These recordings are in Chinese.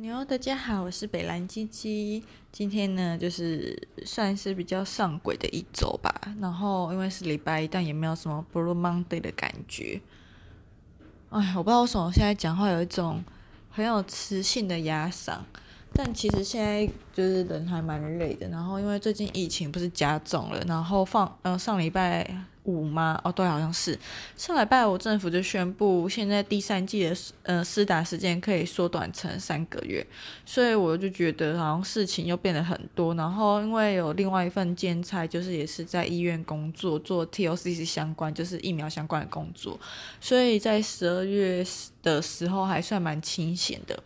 牛，大家好，我是北兰鸡鸡。今天呢，就是算是比较上轨的一周吧。然后因为是礼拜一，但也没有什么 Blue Monday 的感觉。哎，我不知道为什么现在讲话有一种很有磁性的哑嗓。但其实现在就是人还蛮累的。然后因为最近疫情不是加重了，然后放呃上礼拜。五吗？哦，对，好像是上礼拜五政府就宣布，现在第三季的呃施打时间可以缩短成三个月，所以我就觉得好像事情又变得很多。然后因为有另外一份兼差，就是也是在医院工作，做 TOCC 相关，就是疫苗相关的工作，所以在十二月的时候还算蛮清闲的。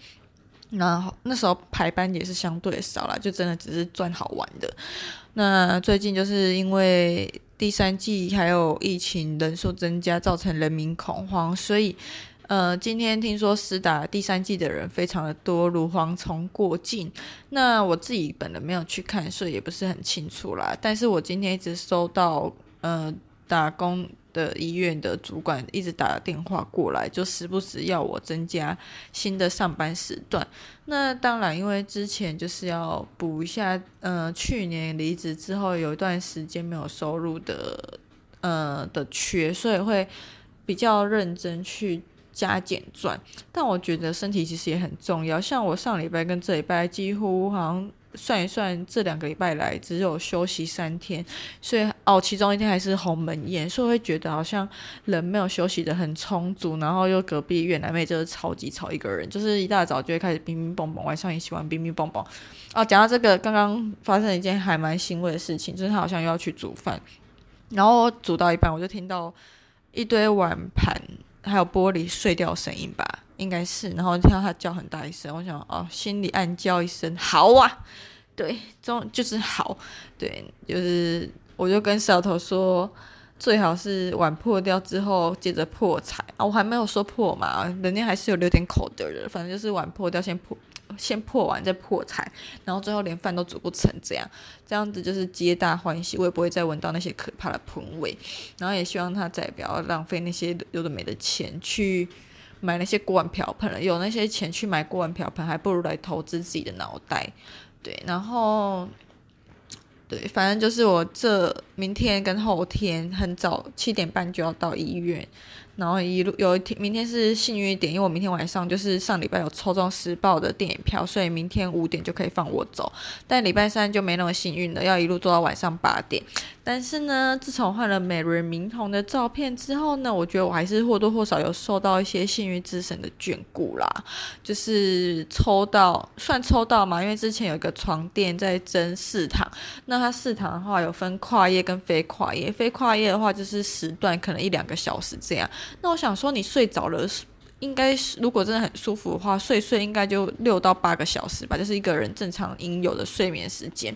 然后那时候排班也是相对少了，就真的只是赚好玩的。那最近就是因为。第三季还有疫情人数增加，造成人民恐慌，所以，呃，今天听说施打第三季的人非常的多，如蝗虫过境。那我自己本人没有去看，所以也不是很清楚啦。但是我今天一直收到，呃，打工。的医院的主管一直打电话过来，就时不时要我增加新的上班时段。那当然，因为之前就是要补一下，呃，去年离职之后有一段时间没有收入的，呃的缺，所以会比较认真去加减赚。但我觉得身体其实也很重要，像我上礼拜跟这礼拜几乎好像。算一算，这两个礼拜来只有休息三天，所以哦，其中一天还是鸿门宴，所以会觉得好像人没有休息得很充足，然后又隔壁越南妹就是超级吵一个人，就是一大早就会开始乒乒乓乓，晚上也喜欢乒乒乓乓。哦，讲到这个，刚刚发生一件还蛮欣慰的事情，就是他好像又要去煮饭，然后煮到一半，我就听到一堆碗盘还有玻璃碎掉声音吧。应该是，然后听到他叫很大一声，我想哦，心里暗叫一声好啊，对，中就是好，对，就是我就跟小头说，最好是碗破掉之后接着破财。啊，我还没有说破嘛，人家还是有留点口德的，反正就是碗破掉先破，先破完再破财，然后最后连饭都煮不成这样，这样子就是皆大欢喜，我也不会再闻到那些可怕的喷味，然后也希望他再不要浪费那些有的没的钱去。买那些锅碗瓢盆了，有那些钱去买锅碗瓢盆，还不如来投资自己的脑袋。对，然后，对，反正就是我这明天跟后天很早七点半就要到医院。然后一路有一天，明天是幸运一点，因为我明天晚上就是上礼拜有抽中时报的电影票，所以明天五点就可以放我走。但礼拜三就没那么幸运了，要一路做到晚上八点。但是呢，自从换了美人明宏的照片之后呢，我觉得我还是或多或少有受到一些幸运之神的眷顾啦。就是抽到，算抽到嘛，因为之前有一个床垫在争四堂，那它四堂的话有分跨页跟非跨页，非跨页的话就是时段可能一两个小时这样。那我想说，你睡着了，应该是如果真的很舒服的话，睡睡应该就六到八个小时吧，就是一个人正常应有的睡眠时间。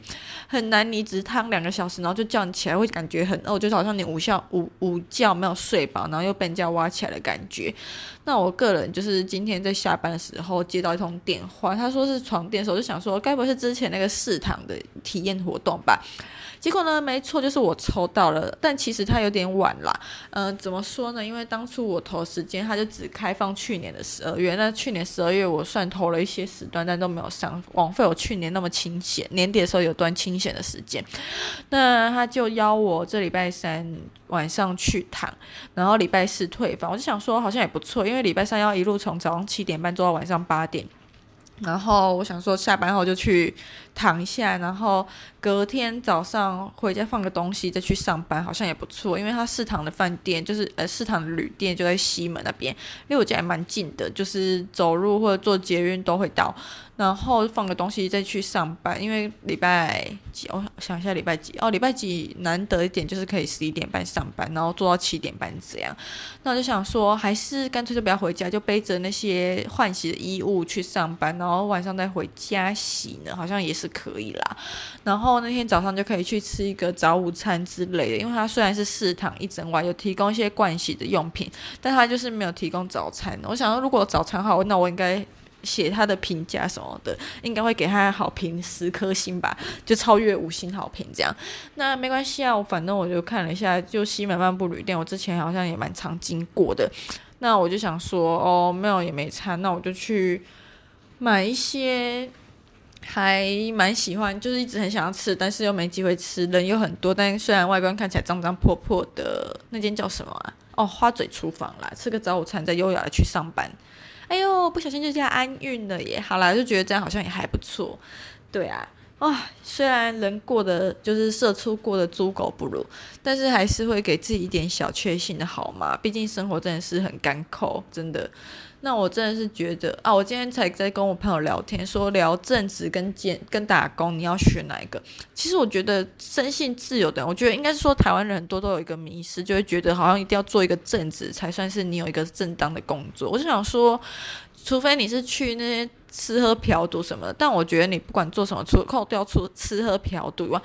很难，你只躺两个小时，然后就叫你起来，会感觉很饿，就是好像你午觉午午觉没有睡饱，然后又被人家挖起来的感觉。那我个人就是今天在下班的时候接到一通电话，他说是床垫的时候，我就想说，该不会是之前那个试躺的体验活动吧？结果呢，没错，就是我抽到了，但其实它有点晚啦。嗯、怎么说呢？因为当初我投时间，它就只开放去年的十二月。那去年十二月我算投了一些时段，但都没有上，枉费我去年那么清闲。年底的时候有段清闲的时间，那他就邀我这礼拜三晚上去躺，然后礼拜四退房。我就想说，好像也不错，因为礼拜三要一路从早上七点半做到晚上八点。然后我想说，下班后就去躺一下，然后隔天早上回家放个东西再去上班，好像也不错。因为他四堂的饭店就是呃四堂的旅店就在西门那边，离我家还蛮近的，就是走路或者坐捷运都会到。然后放个东西再去上班，因为礼拜几？我想一下礼拜几？哦，礼拜几难得一点就是可以十一点半上班，然后做到七点半这样。那我就想说，还是干脆就不要回家，就背着那些换洗的衣物去上班，然后晚上再回家洗呢，好像也是可以啦。然后那天早上就可以去吃一个早午餐之类的，因为它虽然是四堂一整晚有提供一些盥洗的用品，但它就是没有提供早餐。我想说，如果早餐好，那我应该。写他的评价什么的，应该会给他好评十颗星吧，就超越五星好评这样。那没关系啊，我反正我就看了一下，就西门漫步旅店，我之前好像也蛮常经过的。那我就想说，哦，没有也没差，那我就去买一些还蛮喜欢，就是一直很想要吃，但是又没机会吃，人又很多，但虽然外观看起来脏脏破破的，那间叫什么啊？哦，花嘴厨房啦，吃个早午餐再优雅的去上班。哎呦，不小心就这样安运了耶！好啦，就觉得这样好像也还不错。对啊，啊，虽然人过得就是社畜过得猪狗不如，但是还是会给自己一点小确幸的好吗？毕竟生活真的是很干苦，真的。那我真的是觉得啊，我今天才在跟我朋友聊天，说聊正职跟兼跟打工，你要选哪一个？其实我觉得生性自由的，我觉得应该是说台湾人很多都有一个迷失，就会觉得好像一定要做一个正职才算是你有一个正当的工作。我就想说，除非你是去那些吃喝嫖赌什么，但我觉得你不管做什么，除扣掉出吃喝嫖赌以外，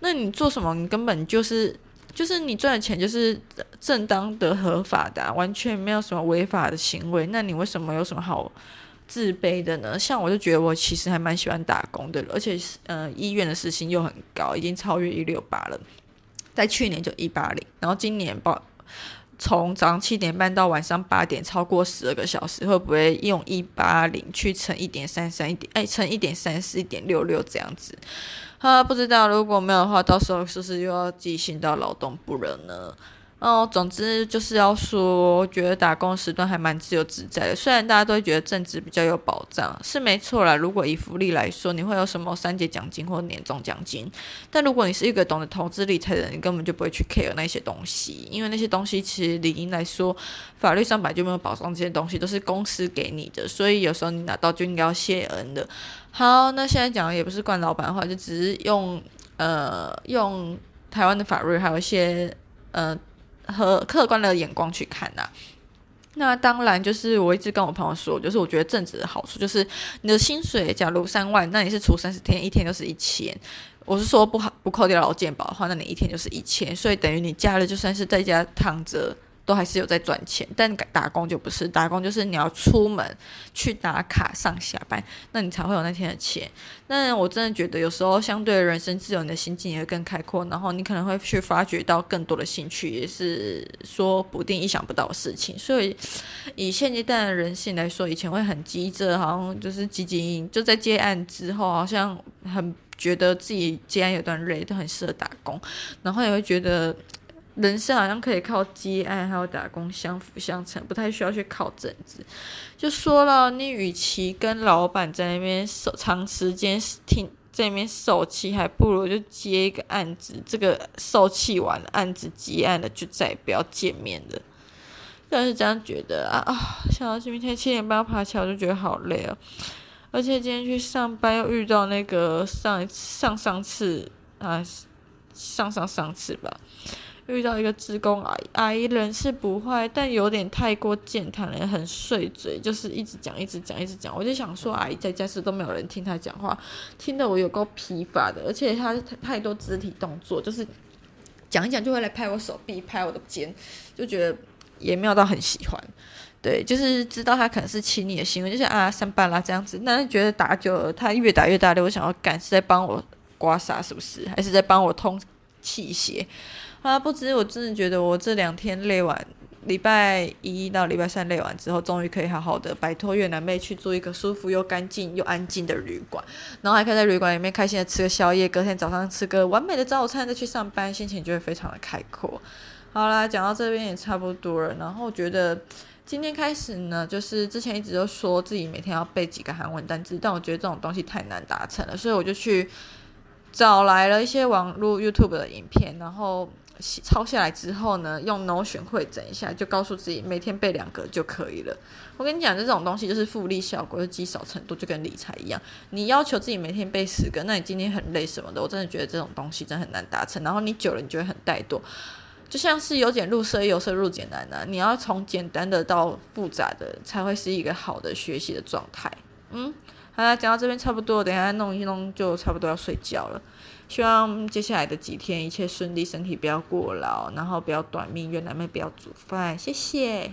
那你做什么，你根本就是。就是你赚的钱就是正当的、合法的，完全没有什么违法的行为。那你为什么有什么好自卑的呢？像我就觉得我其实还蛮喜欢打工的，而且呃医院的时薪又很高，已经超越一六八了。在去年就一八零，然后今年报从早上七点半到晚上八点，超过十二个小时，会不会用一八零去乘一点三三一点？哎，乘一点三四一点六六这样子。啊不知道，如果没有的话，到时候是不是又要寄信到劳动部了呢？哦，总之就是要说，我觉得打工时段还蛮自由自在的。虽然大家都会觉得正职比较有保障，是没错啦。如果以福利来说，你会有什么三节奖金或年终奖金？但如果你是一个懂得投资理财的人，你根本就不会去 care 那些东西，因为那些东西其实理应来说，法律上本来就没有保障，这些东西都是公司给你的，所以有时候你拿到就应该要谢恩的。好，那现在讲的也不是惯老板的话，就只是用呃用台湾的法律，还有一些呃。和客观的眼光去看呐、那当然就是我一直跟我朋友说，就是我觉得正职的好处就是你的薪水，假如三万，那你是除三十天，一天就是一千。我是说不好不扣掉劳健保的话，那你一天就是一千，所以等于你假日就算是在家躺着。都还是有在赚钱，但打工就不是，打工就是你要出门去打卡上下班，那你才会有那天的钱。那我真的觉得有时候相对人生自由，你的心境也会更开阔，然后你可能会去发掘到更多的兴趣，也是说不定意想不到的事情。所以以现阶段的人性来说，以前会很急着，好像就是积极就在接案之后，好像很觉得自己接案有段累，都很适合打工，然后也会觉得。人生好像可以靠接案还有打工相辅相成，不太需要去靠正职。就说了，你与其跟老板在那边受长时间听在那边受气，还不如就接一个案子。这个受气完，案子结案了，就再也不要见面了。但是这样觉得啊啊，想到今天七点半要爬起来，我就觉得好累哦！而且今天去上班又遇到那个上一次上上次啊，上上上次吧。遇到一个职工阿姨，阿姨人是不坏，但有点太过健谈了，很碎嘴，就是一直讲，一直讲，一直讲。我就想说，阿姨在家时都没有人听她讲话，听得我有够疲乏的。而且她太多肢体动作，就是讲一讲就会来拍我手臂，拍我的肩，就觉得也没有到很喜欢。对，就是知道他可能是亲你的行为，就是啊三班啦这样子。那觉得打久了，他越打越大力，我想要赶是在帮我刮痧，是不是？还是在帮我通气血？啊，不知我真的觉得我这两天累完，礼拜一到礼拜三累完之后，终于可以好好的摆脱越南妹，去住一个舒服又干净又安静的旅馆，然后还可以在旅馆里面开心的吃个宵夜，隔天早上吃个完美的早餐再去上班，心情就会非常的开阔。好啦，讲到这边也差不多了，然后我觉得今天开始呢，就是之前一直都说自己每天要背几个韩文单词，但我觉得这种东西太难达成了，所以我就去找来了一些网络 YouTube 的影片，然后。抄下来之后呢，用 Notion 汇整一下，就告诉自己每天背两个就可以了。我跟你讲，这种东西就是复利效果，就积少成多，就跟理财一样。你要求自己每天背十个，那你今天很累什么的，我真的觉得这种东西真的很难达成。然后你久了，你就会很怠惰，就像是由简入奢，由奢入简难啊。你要从简单的到复杂的，才会是一个好的学习的状态。嗯，好啦，讲到这边差不多，等一下弄一弄就差不多要睡觉了。希望接下来的几天一切顺利，身体不要过劳，然后不要短命，越南妹不要煮饭，谢谢。